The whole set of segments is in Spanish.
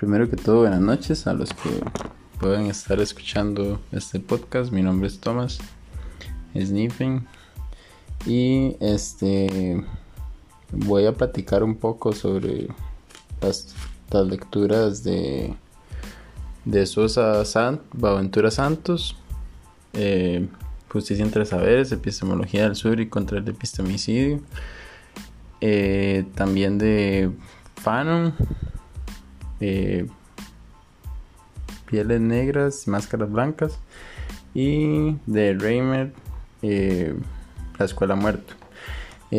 primero que todo, buenas noches a los que pueden estar escuchando este podcast. Mi nombre es Thomas Sniffen y este voy a platicar un poco sobre las, lecturas de de Sosa Sant, Santos, eh, Justicia entre Saberes, Epistemología del Sur y contra el Epistemicidio. Eh, también de Fanon, eh, Pieles Negras, Máscaras Blancas y de Reimer, eh, La Escuela Muerto.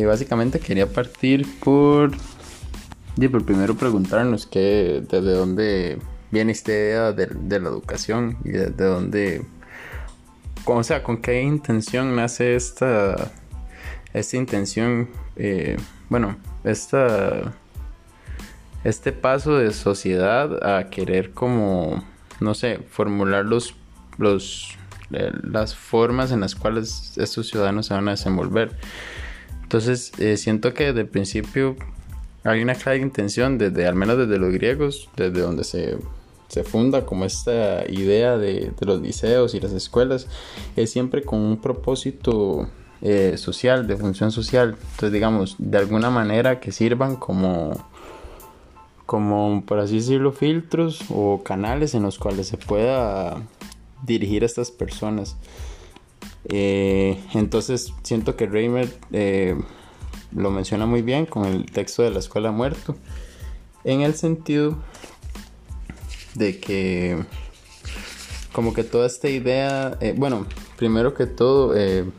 básicamente quería partir por, y por primero preguntarnos que, desde dónde viene esta idea de, la educación y de, dónde, o sea, con qué intención nace esta, esta intención bueno, esta, este paso de sociedad a querer como, no sé, formular los, los, eh, las formas en las cuales estos ciudadanos se van a desenvolver. Entonces, eh, siento que desde el principio hay una clara intención, desde, al menos desde los griegos, desde donde se, se funda como esta idea de, de los liceos y las escuelas, es siempre con un propósito eh, social, de función social. Entonces, digamos, de alguna manera que sirvan como, como, por así decirlo, filtros o canales en los cuales se pueda dirigir a estas personas. Eh, entonces, siento que Reimer eh, lo menciona muy bien con el texto de la escuela muerto, en el sentido de que como que toda esta idea, bueno, primero que todo, él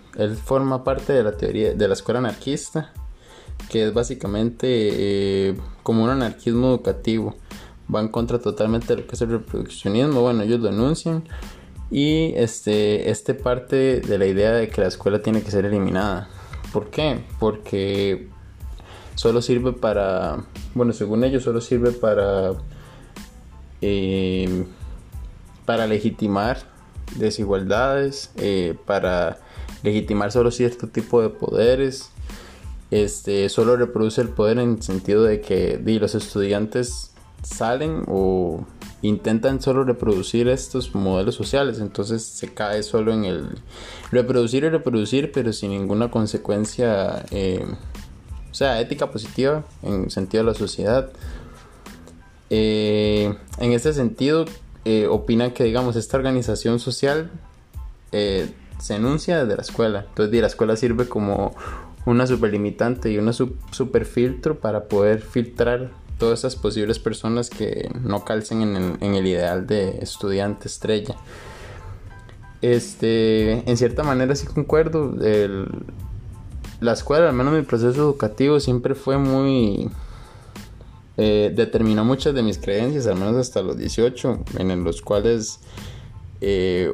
forma parte de la teoría de la escuela anarquista, que es básicamente eh, como un anarquismo educativo. Va en contra totalmente de lo que es el reproduccionismo. Bueno, ellos lo denuncian. Y este, este parte de la idea de que la escuela tiene que ser eliminada. ¿Por qué? Porque solo sirve para, bueno, según ellos, solo sirve para, eh, para legitimar desigualdades, eh, para legitimar solo cierto tipo de poderes. Este, solo reproduce el poder en el sentido de que los estudiantes salen o intentan solo reproducir estos modelos sociales, entonces se cae solo en el reproducir y reproducir, pero sin ninguna consecuencia, eh, o sea, ética positiva en sentido de la sociedad. Eh, en este sentido, eh, opinan que, digamos, esta organización social se enuncia desde la escuela. Entonces, la escuela sirve como una superlimitante y una super filtro para poder filtrar todas esas posibles personas que no calcen en el, ideal de estudiante estrella. Este, en cierta manera sí concuerdo. la escuela, al menos mi proceso educativo, siempre fue muy... Eh, determinó muchas de mis creencias, al menos hasta los 18, en los cuales eh,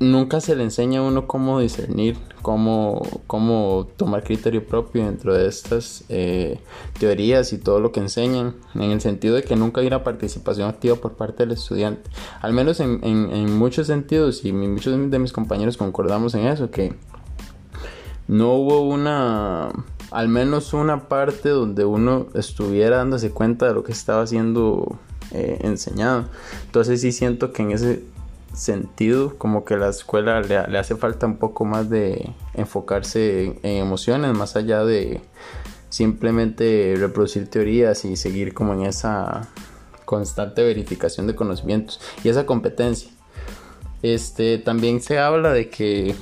nunca se le enseña a uno cómo discernir, cómo, cómo tomar criterio propio dentro de estas eh, teorías y todo lo que enseñan, en el sentido de que nunca hay una participación activa por parte del estudiante. Al menos en, en, muchos sentidos, y muchos de mis compañeros concordamos en eso, que no hubo una, al menos una parte donde uno estuviera dándose cuenta de lo que estaba siendo eh, enseñado. Entonces sí siento que en ese sentido, como que la escuela le, hace falta un poco más de enfocarse en, emociones, más allá de simplemente reproducir teorías y seguir como en esa constante verificación de conocimientos y esa competencia. Este también se habla de que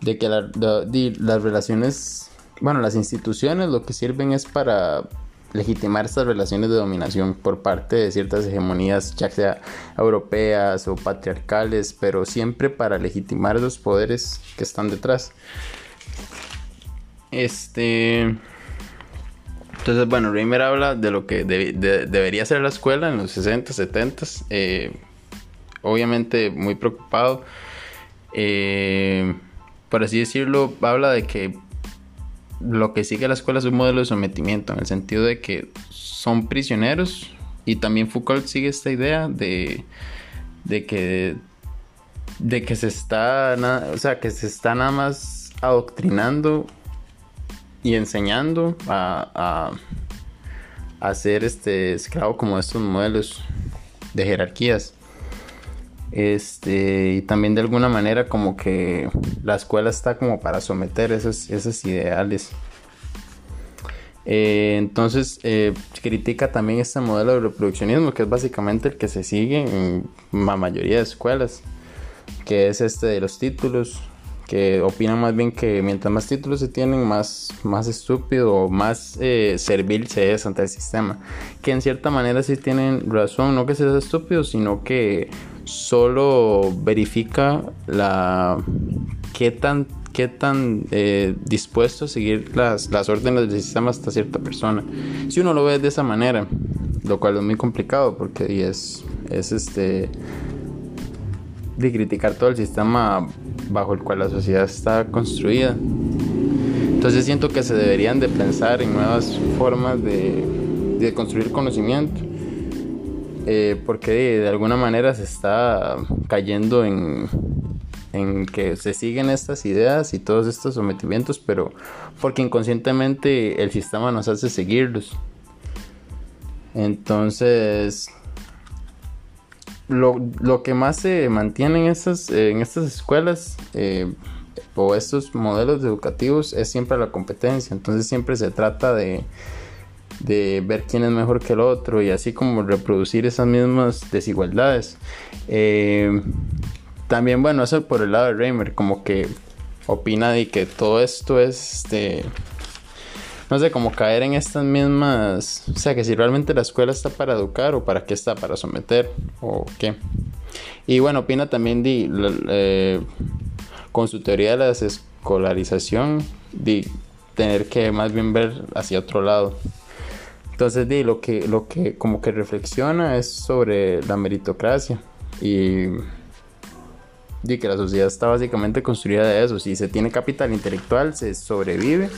de que las relaciones, bueno, las instituciones lo que sirven es para legitimar estas relaciones de dominación por parte de ciertas hegemonías, ya sea europeas o patriarcales, pero siempre para legitimar los poderes que están detrás. Este. Entonces, bueno, Reimer habla de lo que debería ser la escuela en los 60, 70. Eh, obviamente muy preocupado. Eh, por así decirlo, habla de que lo que sigue la escuela es un modelo de sometimiento, en el sentido de que son prisioneros. Y también Foucault sigue esta idea de, de que de que se está o sea que se está nada más adoctrinando y enseñando a, a ser este esclavo como estos modelos de jerarquías. Este, y también de alguna manera como que la escuela está como para someter esos, esos ideales. Eh, entonces eh, critica también este modelo de reproduccionismo que es básicamente el que se sigue en la mayoría de escuelas, que es este de los títulos, que opinan más bien que mientras más títulos se tienen, más, más estúpido o más eh, servil se es ante el sistema. Que en cierta manera sí tienen razón, no que sea estúpido, sino que solo verifica la qué tan qué tan eh, dispuesto a seguir las, las órdenes del sistema hasta cierta persona. Si uno lo ve de esa manera, lo cual es muy complicado porque es, es este de criticar todo el sistema bajo el cual la sociedad está construida. Entonces siento que se deberían de pensar en nuevas formas de, de construir conocimiento. Eh, porque de, alguna manera se está cayendo en, en que se siguen estas ideas y todos estos sometimientos, pero porque inconscientemente el sistema nos hace seguirlos. Entonces, lo, que más se mantiene en estas, en estas escuelas eh, o estos modelos educativos es siempre la competencia. Entonces siempre se trata de, de ver quién es mejor que el otro y así como reproducir esas mismas desigualdades. Eh, también, bueno, eso por el lado de Reimer, como que opina de que todo esto es este no sé, como caer en estas mismas, o sea, que si realmente la escuela está para educar o para qué está, para someter o qué. Y bueno, opina también de, eh, con su teoría de la desescolarización, de tener que más bien ver hacia otro lado. Entonces, di, lo que, lo que como que reflexiona es sobre la meritocracia y di que la sociedad está básicamente construida de eso. Si se tiene capital intelectual, se sobrevive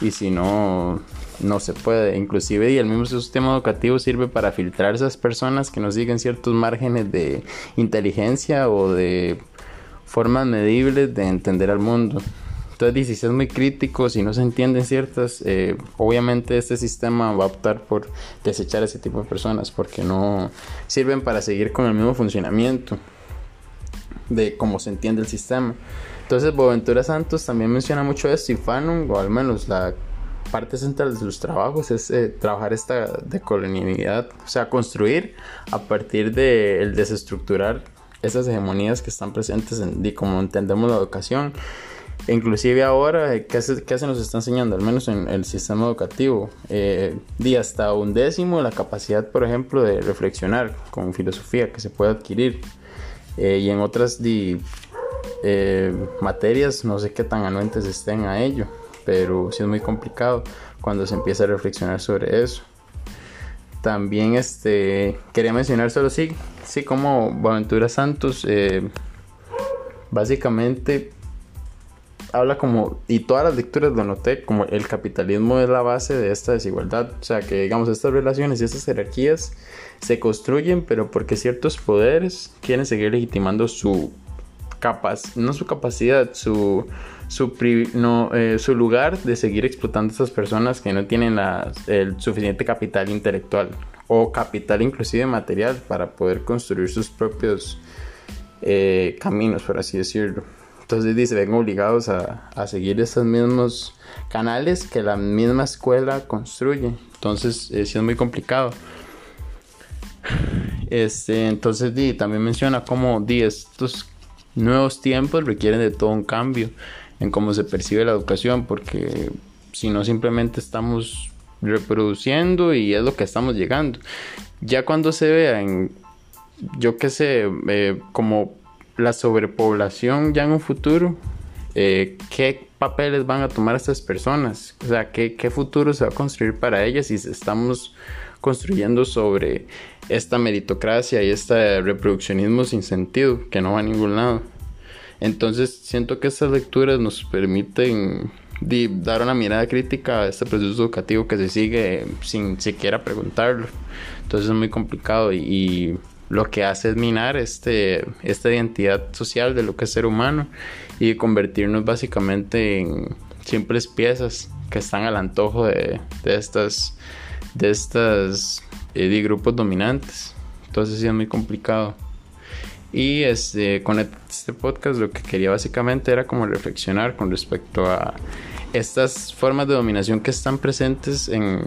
y si no, no se puede. Inclusive y el mismo sistema educativo sirve para filtrar esas personas que no siguen ciertos márgenes de inteligencia o de formas medibles de entender al mundo. Entonces, si es muy crítico, si no se entienden ciertas, eh, obviamente este sistema va a optar por desechar a ese tipo de personas porque no sirven para seguir con el mismo funcionamiento de cómo se entiende el sistema. Entonces Boaventura Santos también menciona mucho esto y Fanon, o al menos la parte central de sus trabajos es eh, trabajar esta decolonialidad, o sea, construir a partir de el desestructurar esas hegemonías que están presentes en como entendemos la educación. Inclusive ahora, eh, ¿qué se, ¿qué se, nos está enseñando? Al menos en el sistema educativo. Eh, di hasta un décimo la capacidad, por ejemplo, de reflexionar con filosofía que se puede adquirir. Eh, y en otras eh, materias no sé qué tan anuentes estén a ello, pero sí es muy complicado cuando se empieza a reflexionar sobre eso. También este, quería mencionar solo sí, sí como Boaventura Santos básicamente habla como, y todas las lecturas lo noté, como el capitalismo es la base de esta desigualdad. O sea, que digamos, estas relaciones y estas jerarquías se construyen, pero porque ciertos poderes quieren seguir legitimando su capaz, no su capacidad, su, su, no, eh, su lugar de seguir explotando a estas personas que no tienen la, el suficiente capital intelectual o capital inclusive material para poder construir sus propios eh, caminos, por así decirlo. Entonces dice, ven obligados a, a, seguir esos mismos canales que la misma escuela construye. Entonces eh, sí es muy complicado. Este, entonces di, también menciona cómo di, estos nuevos tiempos requieren de todo un cambio en cómo se percibe la educación, porque si no simplemente estamos reproduciendo y es lo que estamos llegando. Ya cuando se vea en, yo qué sé, eh, como la sobrepoblación ya en un futuro, eh, ¿qué papeles van a tomar estas personas? O sea, ¿qué, ¿qué futuro se va a construir para ellas si estamos construyendo sobre esta meritocracia y este reproduccionismo sin sentido que no va a ningún lado. Entonces siento que estas lecturas nos permiten dar una mirada crítica a este proceso educativo que se sigue sin siquiera preguntarlo. Entonces es muy complicado y, lo que hace es minar este, esta identidad social de lo que es ser humano y convertirnos básicamente en simples piezas que están al antojo de, de estas de estas eh, grupos dominantes. Entonces sí es muy complicado. Y este, con este podcast lo que quería básicamente era como reflexionar con respecto a estas formas de dominación que están presentes en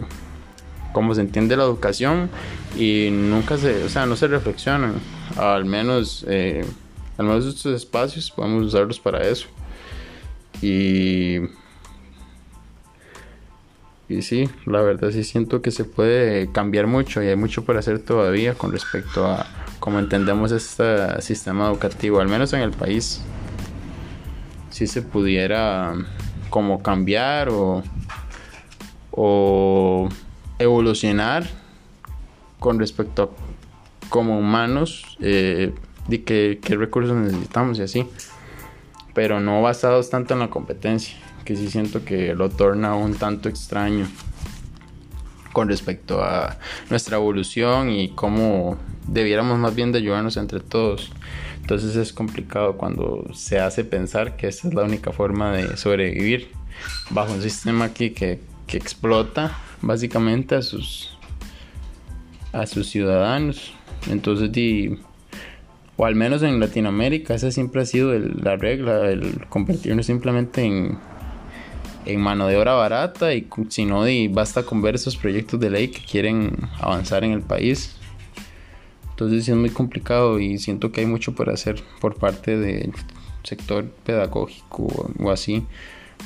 cómo se entiende la educación y nunca se, o sea, no se reflexionan. Al menos, eh, al menos estos espacios podemos usarlos para eso. Y y sí, la verdad sí siento que se puede cambiar mucho y hay mucho por hacer todavía con respecto a cómo entendemos este sistema educativo, al menos en el país. Si se pudiera como cambiar o, o evolucionar con respecto a como humanos eh, de qué, recursos necesitamos y así. Pero no basados tanto en la competencia que sí siento que lo torna un tanto extraño con respecto a nuestra evolución y cómo debiéramos más bien ayudarnos entre todos. Entonces es complicado cuando se hace pensar que esta es la única forma de sobrevivir bajo un sistema aquí que, que explota básicamente a sus a sus ciudadanos. Entonces, o al menos en Latinoamérica, esa siempre ha sido la regla, el convertirnos simplemente en en mano de obra barata y si no basta con ver esos proyectos de ley que quieren avanzar en el país. Entonces es muy complicado y siento que hay mucho por hacer por parte del sector pedagógico o así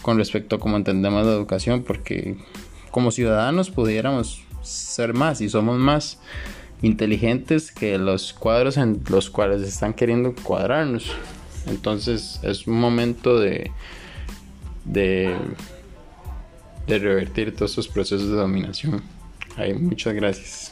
con respecto a cómo entendemos la educación porque como ciudadanos pudiéramos ser más y somos más inteligentes que los cuadros en los cuales están queriendo cuadrarnos. Entonces es un momento de de, revertir todos estos procesos de dominación. Hay muchas gracias.